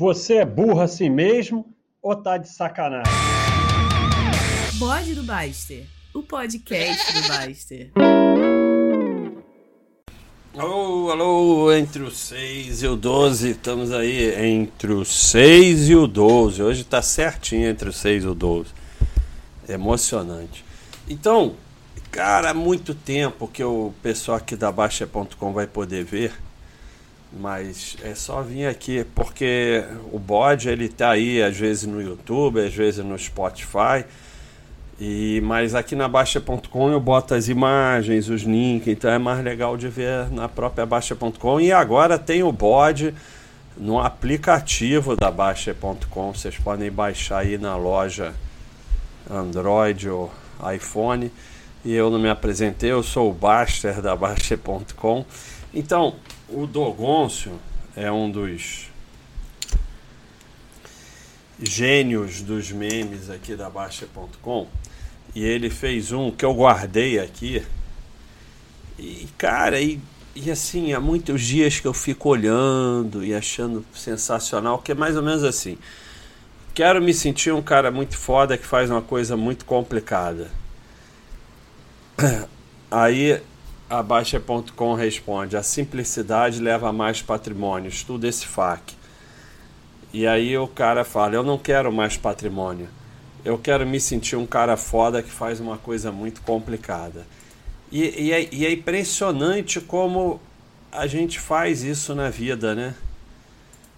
Você é burro assim mesmo ou tá de sacanagem? Bode do Baster, o podcast do Baster. Alô, alô, entre o 6 e o 12, estamos aí entre o 6 e o 12. Hoje tá certinho entre o 6 e o 12. Emocionante. Então, cara, há muito tempo que o pessoal aqui da Baixa.com vai poder ver mas é só vir aqui, porque o bode ele tá aí às vezes no YouTube, às vezes no Spotify. E, mas aqui na Baixa.com eu boto as imagens, os links, então é mais legal de ver na própria Baixa.com. E agora tem o bode no aplicativo da Baixa.com. Vocês podem baixar aí na loja Android ou iPhone. E eu não me apresentei, eu sou o Baster da Baixa.com. Então, o Dogoncio é um dos gênios dos memes aqui da Baixa.com e ele fez um que eu guardei aqui. E cara, e, e assim, há muitos dias que eu fico olhando e achando sensacional, que é mais ou menos assim. Quero me sentir um cara muito foda que faz uma coisa muito complicada. Aí a Baixa.com responde: a simplicidade leva a mais patrimônio. Estuda esse FAQ. E aí o cara fala: eu não quero mais patrimônio. Eu quero me sentir um cara foda que faz uma coisa muito complicada. E, e, é, e é impressionante como a gente faz isso na vida, né?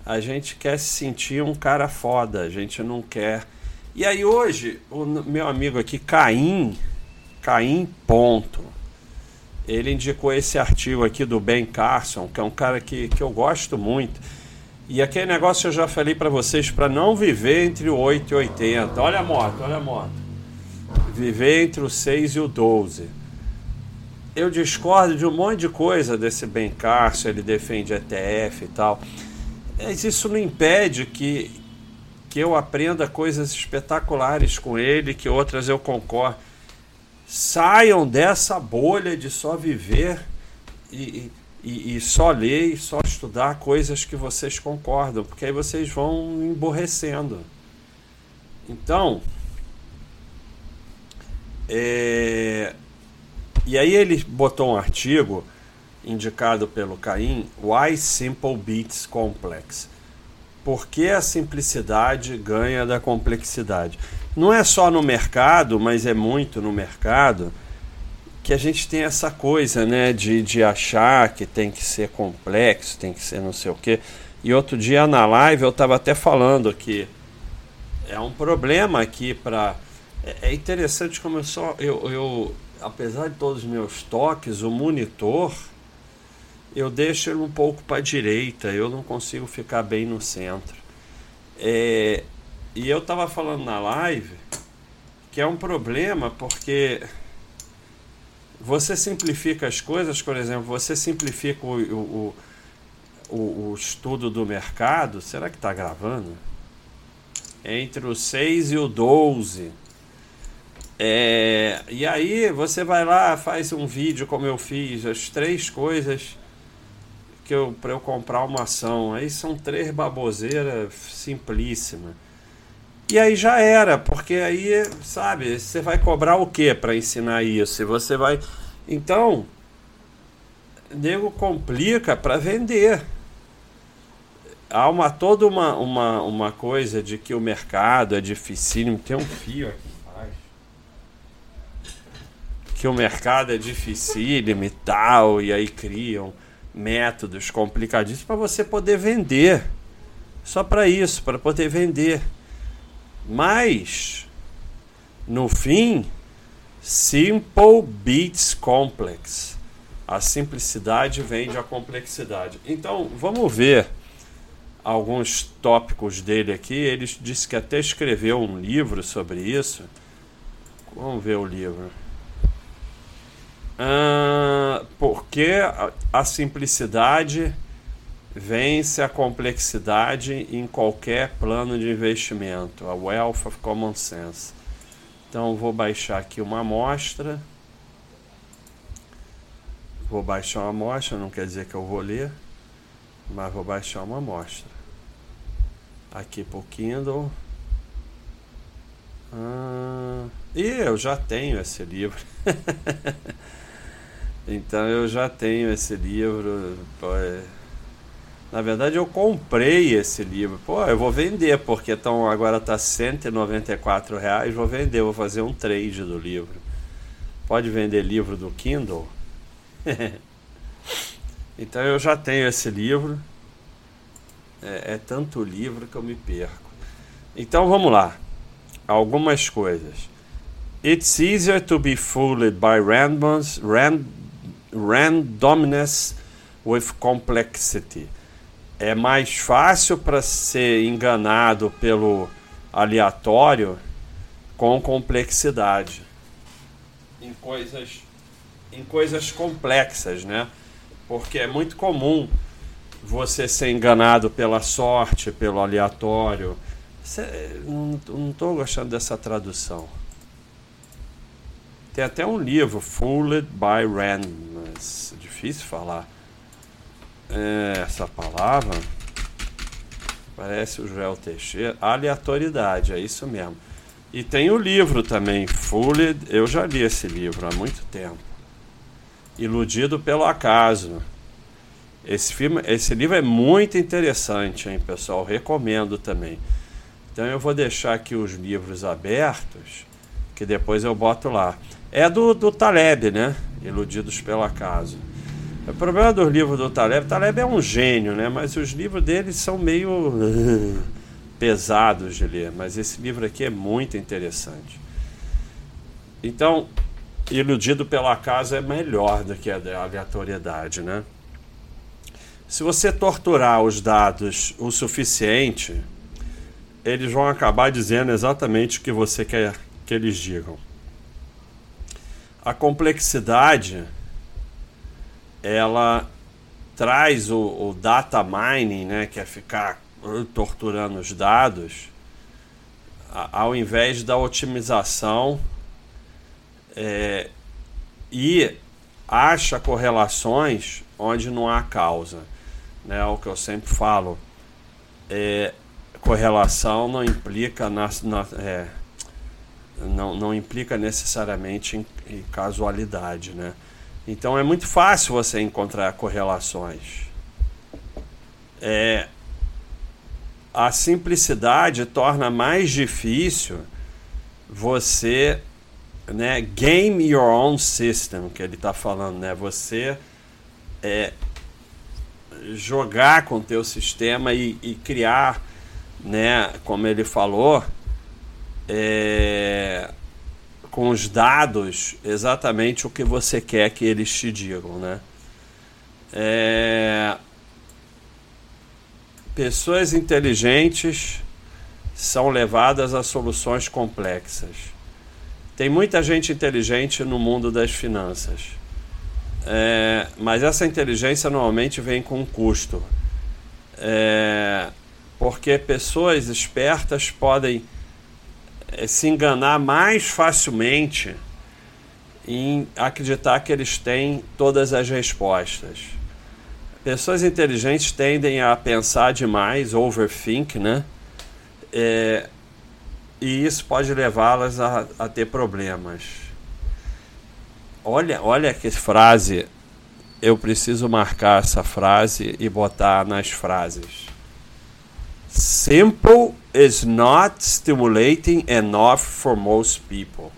A gente quer se sentir um cara foda, a gente não quer. E aí hoje, o meu amigo aqui, Caim, Caim ponto ele indicou esse artigo aqui do Ben Carson, que é um cara que, que eu gosto muito. E aquele negócio eu já falei para vocês para não viver entre o 8 e 80. Olha a moto, olha a moto. Viver entre o 6 e o 12. Eu discordo de um monte de coisa desse Ben Carson, ele defende ETF e tal. Mas isso não impede que, que eu aprenda coisas espetaculares com ele, que outras eu concordo Saiam dessa bolha de só viver e, e, e só ler e só estudar coisas que vocês concordam, porque aí vocês vão emborrecendo. Então, é, e aí ele botou um artigo indicado pelo Caim, Why Simple Beats Complex. Por que a simplicidade ganha da complexidade? Não é só no mercado, mas é muito no mercado, que a gente tem essa coisa, né, de, de achar que tem que ser complexo, tem que ser não sei o quê. E outro dia na live eu estava até falando que é um problema aqui para. É, é interessante como eu só. Eu, eu, apesar de todos os meus toques, o monitor eu deixo ele um pouco para a direita, eu não consigo ficar bem no centro. É, e eu tava falando na live que é um problema porque você simplifica as coisas, por exemplo, você simplifica o, o, o, o estudo do mercado. Será que está gravando? Entre o 6 e o 12. É, e aí você vai lá, faz um vídeo como eu fiz, as três coisas que eu para eu comprar uma ação. Aí são três baboseiras simplíssimas. E aí já era, porque aí, sabe, você vai cobrar o que para ensinar isso? Você vai. Então, nego complica para vender. Há uma, toda uma, uma, uma coisa de que o mercado é dificílimo. Tem um fio aqui. Que o mercado é dificílimo e tal, e aí criam métodos complicadíssimos para você poder vender. Só para isso, para poder vender. Mas, no fim, Simple beats complex. A simplicidade vende a complexidade. Então, vamos ver alguns tópicos dele aqui. Ele disse que até escreveu um livro sobre isso. Vamos ver o livro. Ah, porque a simplicidade vence a complexidade em qualquer plano de investimento, a Wealth of Common Sense. Então vou baixar aqui uma amostra. Vou baixar uma amostra, não quer dizer que eu vou ler, mas vou baixar uma amostra. aqui pro Kindle. Ah, e eu já tenho esse livro. então eu já tenho esse livro. Na verdade eu comprei esse livro. Pô, eu vou vender, porque tão, agora tá 194 reais. Vou vender, vou fazer um trade do livro. Pode vender livro do Kindle? então eu já tenho esse livro. É, é tanto livro que eu me perco. Então vamos lá. Algumas coisas. It's easier to be fooled by randomness, ran, randomness with complexity. É mais fácil para ser enganado pelo aleatório com complexidade. Em coisas, em coisas complexas, né? Porque é muito comum você ser enganado pela sorte, pelo aleatório. Cê, não estou gostando dessa tradução. Tem até um livro, Fooled by Randomness. Difícil falar essa palavra. Parece o Joel Teixeira. Aleatoriedade, é isso mesmo. E tem o livro também, Fooled. Eu já li esse livro há muito tempo. Iludido pelo acaso. Esse, filme, esse livro é muito interessante, hein, pessoal? Recomendo também. Então eu vou deixar aqui os livros abertos, que depois eu boto lá. É do, do Taleb, né? Iludidos pelo acaso. O problema dos livros do Taleb, Taleb é um gênio, né? Mas os livros dele são meio pesados de ler. Mas esse livro aqui é muito interessante. Então, Iludido pelo acaso é melhor do que a aleatoriedade, né? Se você torturar os dados o suficiente, eles vão acabar dizendo exatamente o que você quer que eles digam. A complexidade ela traz o, o data mining, né, que é ficar torturando os dados, ao invés da otimização é, e acha correlações onde não há causa né? O que eu sempre falo é correlação não implica na, na é, não, não implica necessariamente em, em, casualidade, né? Então é muito fácil você encontrar correlações. É, a simplicidade torna mais difícil você né, game your own system, que ele está falando, né? Você é, jogar com o teu sistema e, e criar, né, como ele falou, é, com os dados exatamente o que você quer que eles te digam, né? É, pessoas inteligentes são levadas a soluções complexas. Tem muita gente inteligente no mundo das finanças é, mas essa inteligência normalmente vem com um custo. É, porque pessoas espertas podem se enganar mais facilmente em acreditar que eles têm todas as respostas. Pessoas inteligentes tendem a pensar demais, overthink, né? É, e isso pode levá-las a, a ter problemas. Olha, olha que frase. Eu preciso marcar essa frase e botar nas frases. Simple is not stimulating enough for most people.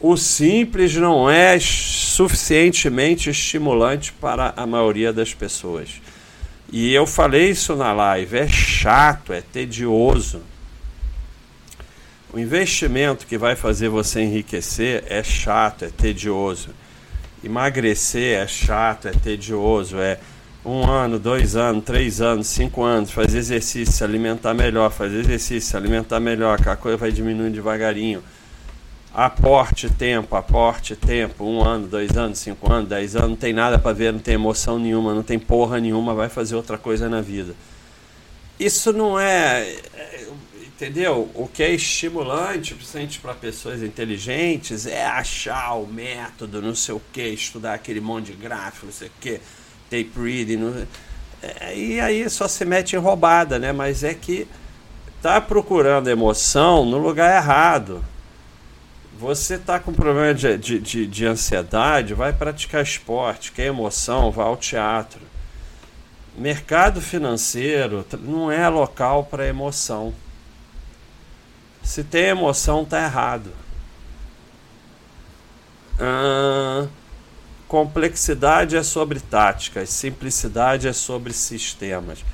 O simples não é suficientemente estimulante para a maioria das pessoas. E eu falei isso na live, é chato, é tedioso. O investimento que vai fazer você enriquecer é chato, é tedioso. Emagrecer é chato, é tedioso, é um ano, dois anos, três anos, cinco anos, fazer exercício, se alimentar melhor, fazer exercício, se alimentar melhor, que a coisa vai diminuindo devagarinho. Aporte tempo, aporte tempo, um ano, dois anos, cinco anos, dez anos, não tem nada para ver, não tem emoção nenhuma, não tem porra nenhuma, vai fazer outra coisa na vida. Isso não é, Entendeu? O que é estimulante, principalmente para pessoas inteligentes, é achar o método, não sei o que, estudar aquele monte de gráfico, não sei o que, tape reading. Não... É, e aí só se mete em roubada, né? Mas é que tá procurando emoção no lugar errado. Você tá com problema de, de, de, de ansiedade, vai praticar esporte. Quer emoção, vai ao teatro. Mercado financeiro não é local para emoção. Se tem emoção, tá errado. Ah, complexidade é sobre táticas, simplicidade é sobre sistemas.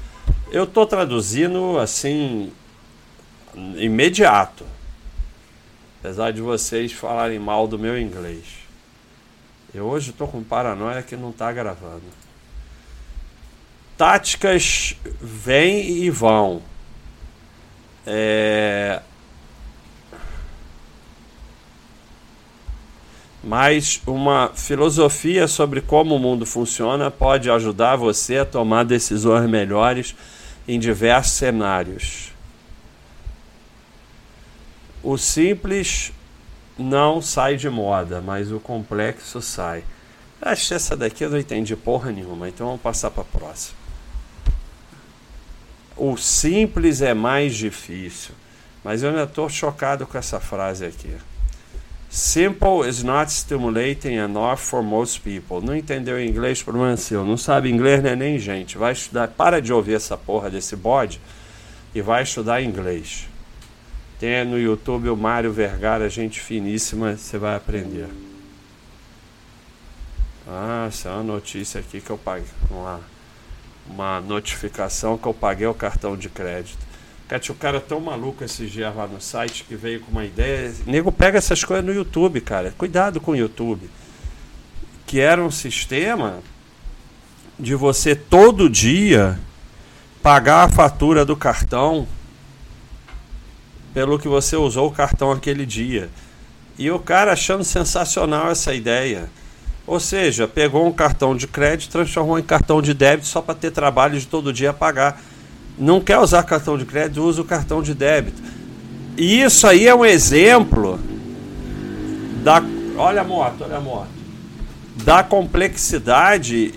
Eu estou traduzindo assim imediato, apesar de vocês falarem mal do meu inglês. Eu hoje estou com paranoia que não está gravando. Táticas vêm e vão. É, mas uma filosofia sobre como o mundo funciona pode ajudar você a tomar decisões melhores em diversos cenários. O simples não sai de moda, mas o complexo sai. Acho que essa daqui eu não entendi porra nenhuma, então vamos passar para a próxima. O simples é mais difícil, mas eu ainda estou chocado com essa frase aqui. Simple is not stimulating enough for most people. Não entendeu inglês, problema seu. Não sabe inglês, né? Nem gente. Vai estudar. Para de ouvir essa porra desse bode e vai estudar inglês. Tem no YouTube o Mário Vergara, gente finíssima, você vai aprender. Ah, essa é uma notícia aqui que eu paguei. Vamos lá. Uma notificação que eu paguei o cartão de crédito. Cat, o cara é tão maluco esses dias lá no site que veio com uma ideia. Nego pega essas coisas no YouTube, cara. Cuidado com o YouTube. Que era um sistema de você todo dia pagar a fatura do cartão pelo que você usou o cartão aquele dia. E o cara achando sensacional essa ideia. Ou seja, pegou um cartão de crédito, transformou em cartão de débito só para ter trabalho de todo dia pagar não quer usar cartão de crédito, usa o cartão de débito. E isso aí é um exemplo da. Olha a moto, olha a moto. Da complexidade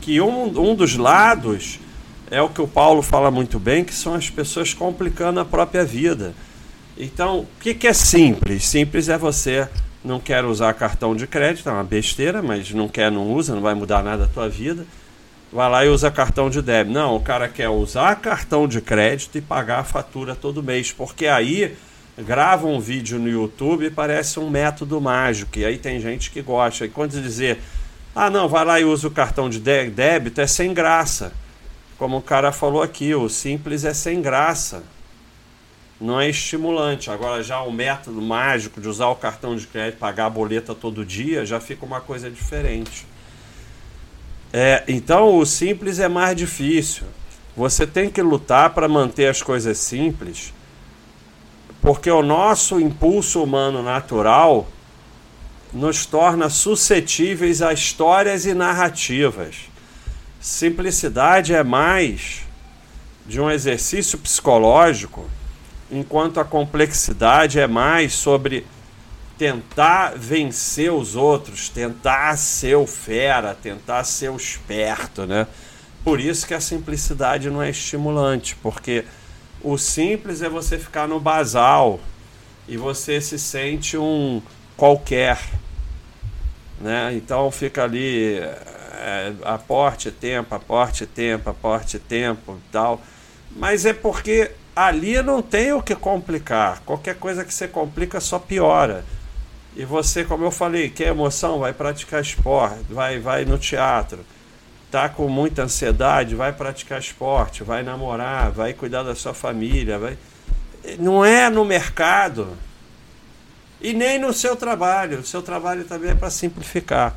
que um, um dos lados é o que o Paulo fala muito bem, que são as pessoas complicando a própria vida. Então, o que, que é simples? Simples é você não quer usar cartão de crédito, é uma besteira, mas não quer, não usa, não vai mudar nada a tua vida vai lá e usa cartão de débito. Não, o cara quer usar cartão de crédito e pagar a fatura todo mês, porque aí grava um vídeo no YouTube e parece um método mágico, e aí tem gente que gosta. E quando dizer, ah, não, vai lá e usa o cartão de débito, é sem graça. Como o cara falou aqui, o simples é sem graça. Não é estimulante. Agora, já o método mágico de usar o cartão de crédito, pagar a boleta todo dia, já fica uma coisa diferente. É, então o simples é mais difícil. Você tem que lutar para manter as coisas simples, porque o nosso impulso humano natural nos torna suscetíveis a histórias e narrativas. Simplicidade é mais de um exercício psicológico, enquanto a complexidade é mais sobre tentar vencer os outros, tentar ser o fera, tentar ser o esperto, né? Por isso que a simplicidade não é estimulante, porque o simples é você ficar no basal e você se sente um qualquer, né? Então fica ali é, aporte tempo, aporte tempo, aporte tempo, tal. Mas é porque ali não tem o que complicar. Qualquer coisa que você complica só piora. E você, como eu falei, quer emoção, vai praticar esporte, vai, vai no teatro. Tá com muita ansiedade, vai praticar esporte, vai namorar, vai cuidar da sua família, vai. Não é no mercado e nem no seu trabalho. O seu trabalho também é para simplificar.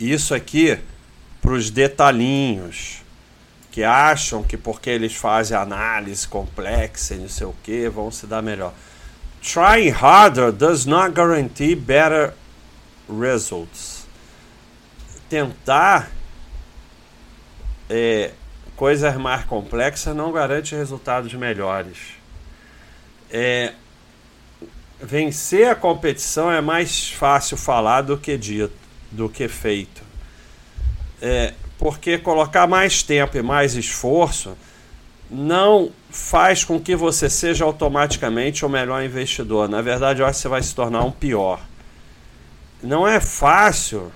Isso aqui para os detalhinhos que acham que porque eles fazem análise complexa e não sei o que vão se dar melhor. Trying harder does not guarantee better results. Tentar é, coisas mais complexas não garante resultados melhores. É, vencer a competição é mais fácil falar do que dito, do que feito. É, porque colocar mais tempo e mais esforço não faz com que você seja automaticamente o melhor investidor. Na verdade, eu acho que você vai se tornar um pior. Não é fácil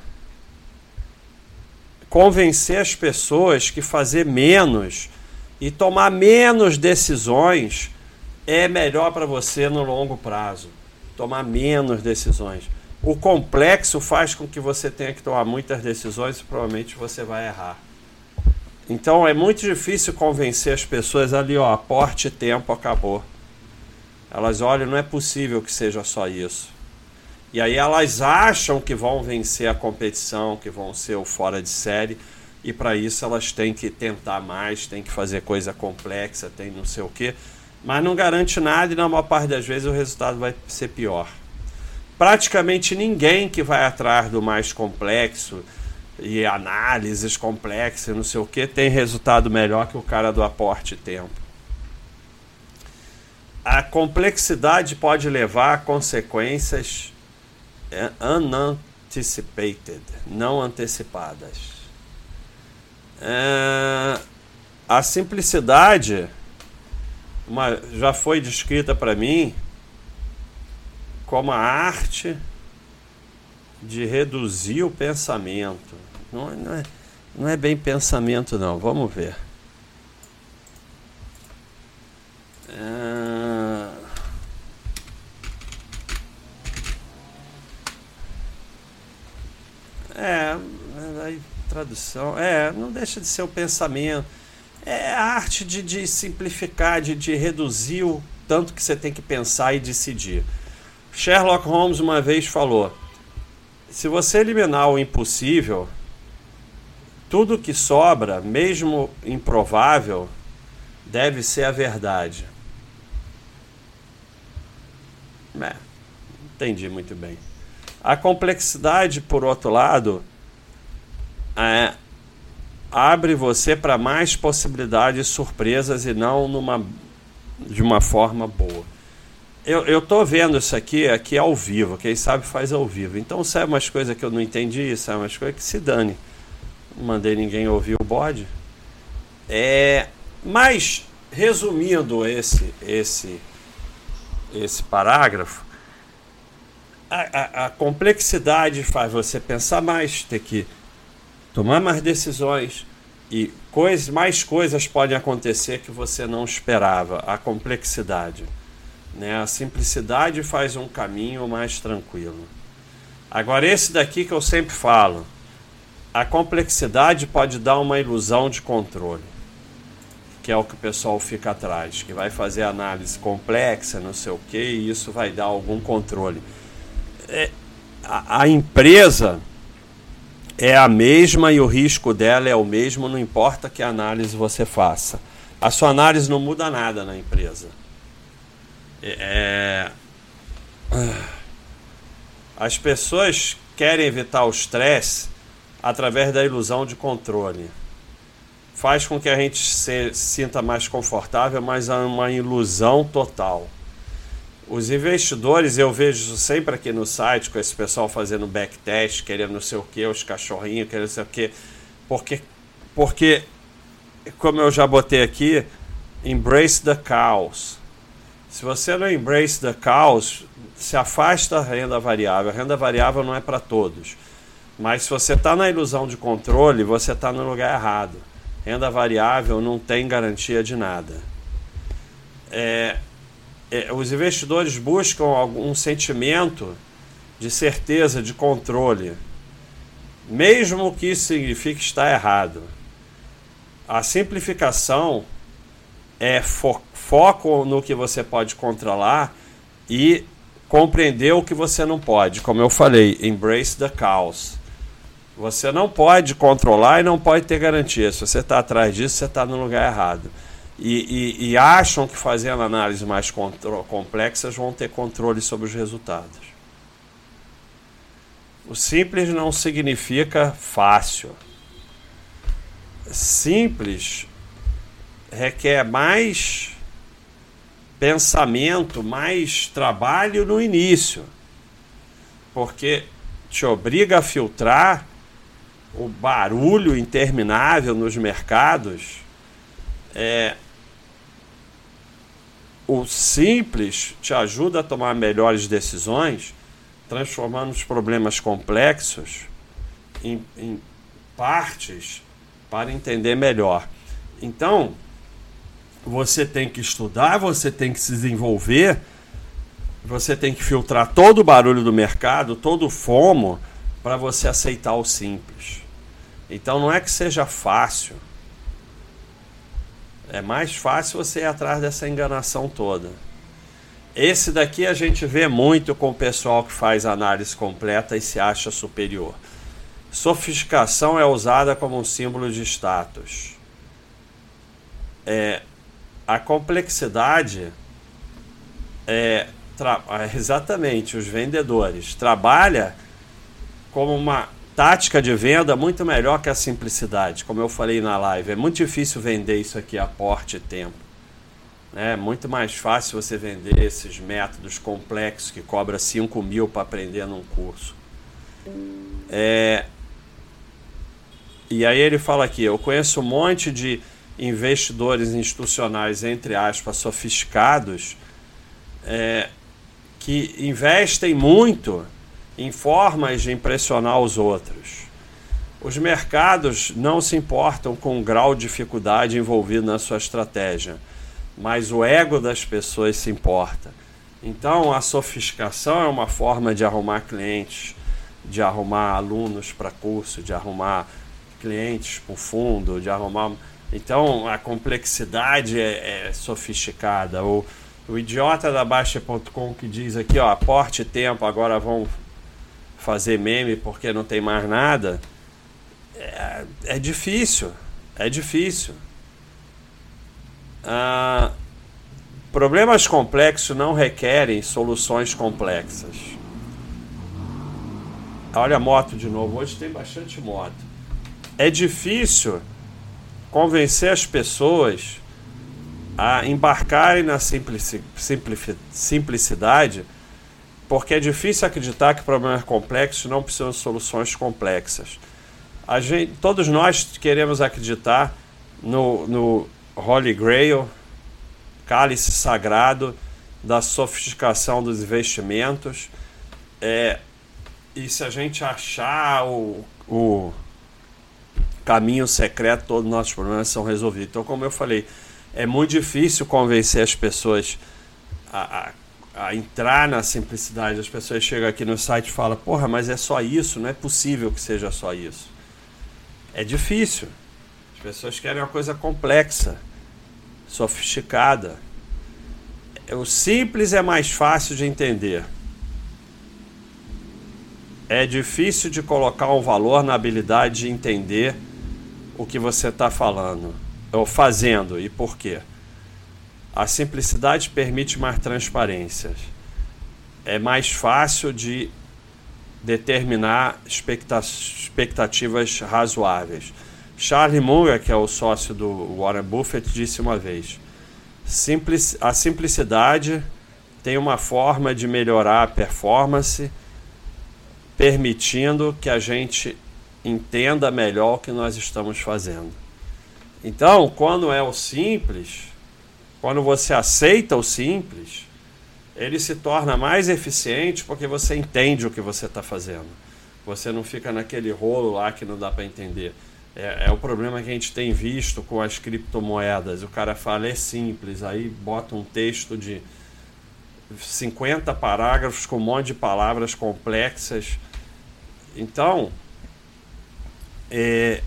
convencer as pessoas que fazer menos e tomar menos decisões é melhor para você no longo prazo. Tomar menos decisões. O complexo faz com que você tenha que tomar muitas decisões e provavelmente você vai errar. Então é muito difícil convencer as pessoas ali, ó, aporte tempo, acabou. Elas olham, não é possível que seja só isso. E aí elas acham que vão vencer a competição, que vão ser o fora de série, e para isso elas têm que tentar mais, têm que fazer coisa complexa, tem não sei o quê, mas não garante nada e na maior parte das vezes o resultado vai ser pior. Praticamente ninguém que vai atrás do mais complexo, e análises complexas, não sei o que, tem resultado melhor que o cara do aporte tempo. A complexidade pode levar a consequências é, unanticipated, não antecipadas. É, a simplicidade uma, já foi descrita para mim como a arte de reduzir o pensamento. Não, não, é, não é bem pensamento, não. Vamos ver. É... É, tradução. É, não deixa de ser o pensamento. É a arte de, de simplificar, de, de reduzir o tanto que você tem que pensar e decidir. Sherlock Holmes uma vez falou: se você eliminar o impossível, tudo que sobra, mesmo improvável, deve ser a verdade. É, entendi muito bem. A complexidade, por outro lado, é, abre você para mais possibilidades surpresas e não numa, de uma forma boa. Eu, eu tô vendo isso aqui, aqui ao vivo. Quem sabe faz ao vivo. Então sai umas coisas que eu não entendi, sai umas coisas que se dane. Não mandei ninguém ouvir o bode. É, mas resumindo esse esse esse parágrafo, a, a, a complexidade faz você pensar mais, ter que tomar mais decisões e coisas, mais coisas podem acontecer que você não esperava. A complexidade. Né? A simplicidade faz um caminho mais tranquilo. Agora, esse daqui que eu sempre falo: a complexidade pode dar uma ilusão de controle, que é o que o pessoal fica atrás, que vai fazer análise complexa, não sei o que, e isso vai dar algum controle. É, a, a empresa é a mesma e o risco dela é o mesmo, não importa que análise você faça. A sua análise não muda nada na empresa é, as pessoas querem evitar o estresse através da ilusão de controle. Faz com que a gente se sinta mais confortável, mas é uma ilusão total. Os investidores, eu vejo sempre aqui no site, com esse pessoal fazendo backtest, querendo não sei o que, os cachorrinhos, querendo não sei o que, porque, porque, como eu já botei aqui, embrace the chaos. Se você não embrace the caos, se afasta a renda variável. A renda variável não é para todos. Mas se você está na ilusão de controle, você está no lugar errado. Renda variável não tem garantia de nada. É, é, os investidores buscam algum sentimento de certeza, de controle, mesmo que isso signifique estar errado. A simplificação é focar foco no que você pode controlar e compreender o que você não pode. Como eu falei, embrace the chaos. Você não pode controlar e não pode ter garantia. Se você está atrás disso, você está no lugar errado. E, e, e, acham que fazendo análises mais complexas vão ter controle sobre os resultados. O simples não significa fácil. Simples requer mais pensamento, mais trabalho no início, porque te obriga a filtrar o barulho interminável nos mercados, é, o simples te ajuda a tomar melhores decisões, transformando os problemas complexos em, em partes para entender melhor. Então, você tem que estudar, você tem que se desenvolver, você tem que filtrar todo o barulho do mercado, todo o fomo, para você aceitar o simples. Então não é que seja fácil. É mais fácil você ir atrás dessa enganação toda. Esse daqui a gente vê muito com o pessoal que faz análise completa e se acha superior. Sofisticação é usada como um símbolo de status. É, a complexidade é, é exatamente os vendedores trabalha como uma tática de venda muito melhor que a simplicidade, como eu falei na live. É muito difícil vender isso aqui a porte e tempo. É muito mais fácil você vender esses métodos complexos que cobra 5 mil para aprender num curso. É... E aí ele fala aqui, eu conheço um monte de investidores institucionais, entre aspas, sofisticados, é, que investem muito em formas de impressionar os outros. Os mercados não se importam com o grau de dificuldade envolvido na sua estratégia, mas o ego das pessoas se importa. Então, a sofisticação é uma forma de arrumar clientes, de arrumar alunos para curso, de arrumar clientes para o fundo, de arrumar. Então, a complexidade é, é sofisticada. O, o idiota da Baixa.com que diz aqui, ó, aporte tempo, agora vão fazer meme porque não tem mais nada, é, é difícil. É difícil. Ah, problemas complexos não requerem soluções complexas. Olha a moto de novo. Hoje tem bastante moto. É difícil convencer as pessoas a embarcarem na simplicidade porque é difícil acreditar que problemas complexos não precisam de soluções complexas. A gente, todos nós queremos acreditar no, no Holy Grail, cálice sagrado da sofisticação dos investimentos. É, e se a gente achar o, o caminho secreto, todos os nossos problemas são resolvidos. Então, como eu falei, é muito difícil convencer as pessoas a, a a entrar na simplicidade. As pessoas chegam aqui no site e falam: porra, mas é só isso? Não é possível que seja só isso. É difícil. As pessoas querem uma coisa complexa, sofisticada. O simples é mais fácil de entender. É difícil de colocar um valor na habilidade de entender o que você está falando ou fazendo e por quê. A simplicidade permite mais transparências. É mais fácil de determinar expectativas razoáveis. Charlie Munger, que é o sócio do Warren Buffett, disse uma vez: a simplicidade tem uma forma de melhorar a performance, permitindo que a gente entenda melhor o que nós estamos fazendo. Então, quando é o simples, quando você aceita o simples, ele se torna mais eficiente porque você entende o que você está fazendo. Você não fica naquele rolo lá que não dá para entender. É, é, o problema que a gente tem visto com as criptomoedas. O cara fala é simples, aí bota um texto de 50 parágrafos com um monte de palavras complexas. Então, é,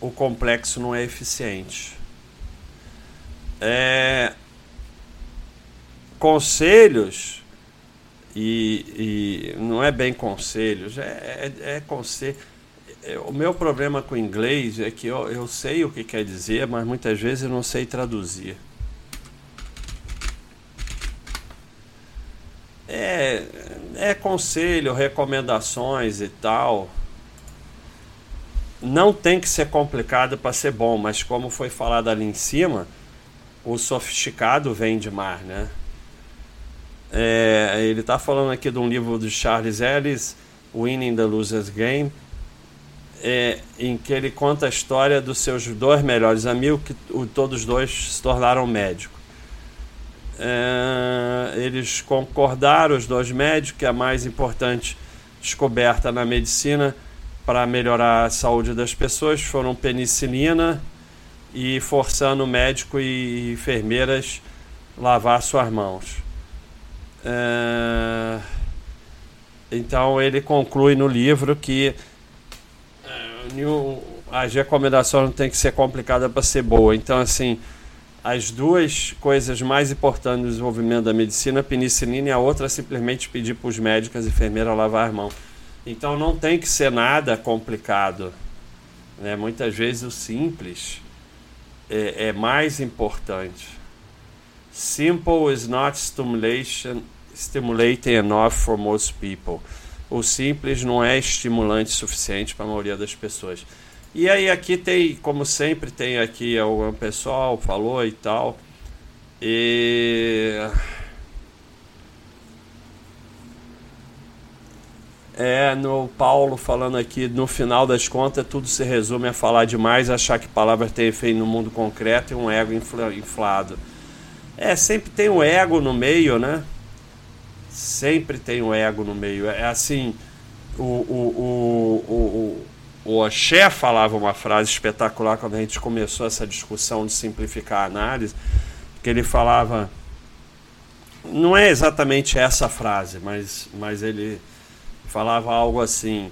o complexo não é eficiente. É, conselhos, e, e, não é bem conselhos, é, é, é conselho. É, o meu problema com o inglês é que eu, eu sei o que quer dizer, mas muitas vezes eu não sei traduzir. É, é conselho, recomendações e tal. Não tem que ser complicado para ser bom, mas como foi falado ali em cima, o sofisticado vem de mar, né? É, ele está falando aqui de um livro de Charles Ellis, Winning the Loser's Game. é, em que ele conta a história dos seus dois melhores amigos, que todos dois se tornaram médicos. É, eles concordaram, os dois médicos, que a mais importante descoberta na medicina para melhorar a saúde das pessoas foram penicilina e forçando médico e enfermeiras lavar suas mãos. É, então ele conclui no livro que as recomendações não tem que ser complicada para ser boa. Então, assim, as duas coisas mais importantes no desenvolvimento da medicina, a penicilina e a outra é simplesmente pedir para os médicos e enfermeiras lavar as mãos. Então não tem que ser nada complicado. Né? Muitas vezes o simples é, é mais importante. Simple is not stimulation, stimulating enough for most people o simples não é estimulante suficiente para a maioria das pessoas. E aí aqui tem, como sempre, tem aqui o pessoal falou e tal. E É, no Paulo falando aqui, no final das contas, tudo se resume a falar demais, achar que palavras têm efeito no mundo concreto e um ego inflado. É, sempre tem o um ego no meio, né? sempre tem o ego no meio. É assim, o, o, o, o, o Oxé falava uma frase espetacular quando a gente começou essa discussão de simplificar a análise, que ele falava, não é exatamente essa frase, mas, mas ele falava algo assim,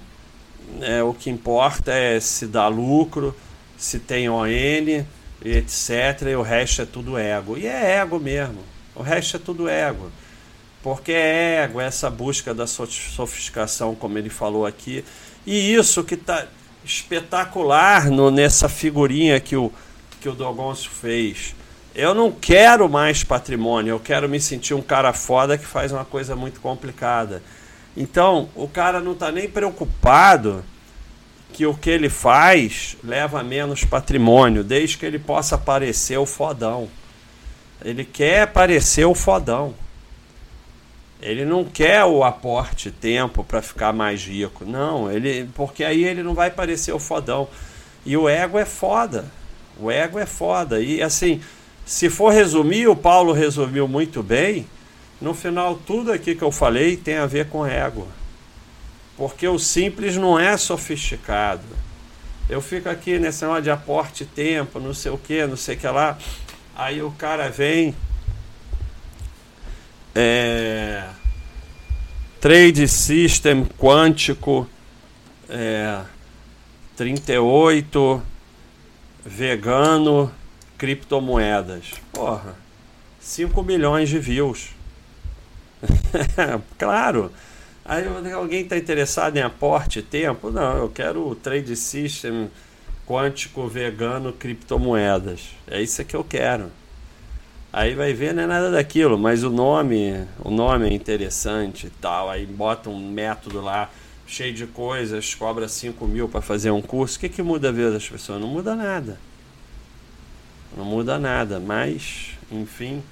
é, o que importa é se dá lucro, se tem ON, etc, e o resto é tudo ego. E é ego mesmo, o resto é tudo ego. Porque é ego, essa busca da sofisticação, como ele falou aqui. E isso que está espetacular no, nessa figurinha que o, que o Dogoncio fez. Eu não quero mais patrimônio, eu quero me sentir um cara foda que faz uma coisa muito complicada. Então, o cara não está nem preocupado que o que ele faz leva menos patrimônio, desde que ele possa parecer o fodão. Ele quer parecer o fodão. Ele não quer o aporte tempo para ficar mais rico. Não, ele porque aí ele não vai parecer o fodão. E o ego é foda. O ego é foda. E assim, se for resumir, o Paulo resumiu muito bem. No final, tudo aqui que eu falei tem a ver com ego. Porque o simples não é sofisticado. Eu fico aqui nesse negócio de aporte tempo, não sei o que, não sei o que lá. Aí o cara vem é, trade system quântico é, 38 vegano criptomoedas. Porra, 5 milhões de views. claro. Aí alguém está interessado em aporte tempo? Não, eu quero o trade system quântico vegano criptomoedas. É isso que eu quero. Aí vai ver, não é nada daquilo, mas o nome, o nome é interessante e tal. Aí bota um método lá cheio de coisas, cobra 5 mil para fazer um curso. O que, que muda a vida das pessoas? Não muda nada. Não muda nada, mas, enfim,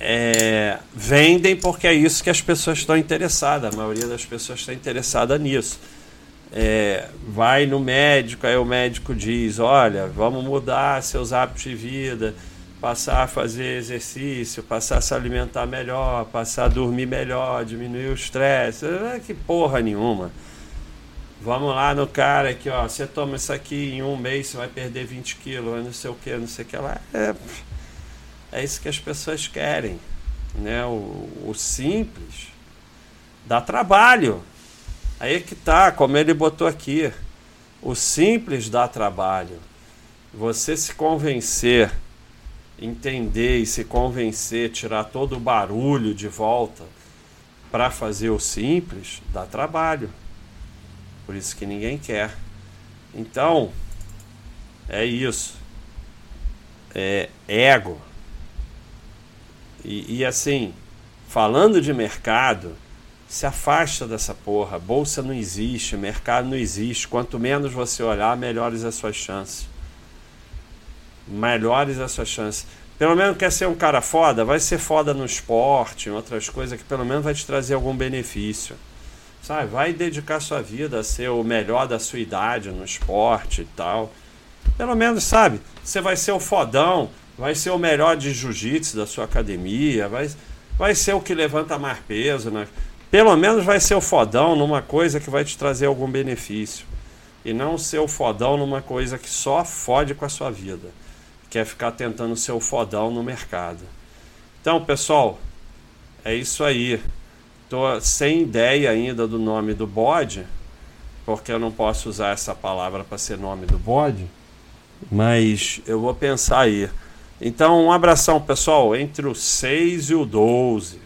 é, vendem porque é isso que as pessoas estão interessadas. A maioria das pessoas está interessada nisso. É, vai no médico, aí o médico diz: Olha, vamos mudar seus hábitos de vida passar a fazer exercício, passar a se alimentar melhor, passar a dormir melhor, diminuir o estresse. É que porra nenhuma. Vamos lá no cara aqui, ó. Você toma isso aqui em um mês, você vai perder 20 quilos, não sei o que, não sei o que lá. É, é isso que as pessoas querem. Né? O, o simples dá trabalho. Aí que tá, como ele botou aqui. O simples dá trabalho. Você se convencer entender e se convencer, tirar todo o barulho de volta para fazer o simples, dá trabalho. Por isso que ninguém quer. Então, é isso. É ego. E, e assim, falando de mercado, se afasta dessa porra. Bolsa não existe, mercado não existe. Quanto menos você olhar, melhores as suas chances melhores as suas chances. Pelo menos quer ser um cara foda, vai ser foda no esporte, em outras coisas que pelo menos vai te trazer algum benefício. Sabe? Vai dedicar sua vida a ser o melhor da sua idade no esporte e tal. Pelo menos, sabe? Você vai ser o fodão, vai ser o melhor de jiu-jitsu da sua academia, vai, vai ser o que levanta mais peso. Né? Pelo menos vai ser o fodão numa coisa que vai te trazer algum benefício. E não ser o fodão numa coisa que só fode com a sua vida. Que é ficar tentando ser o fodão no mercado. Então, pessoal, é isso aí. Tô sem ideia ainda do nome do bode, porque eu não posso usar essa palavra para ser nome do bode, mas eu vou pensar aí. Então, um abração, pessoal, entre o 6 e o 12.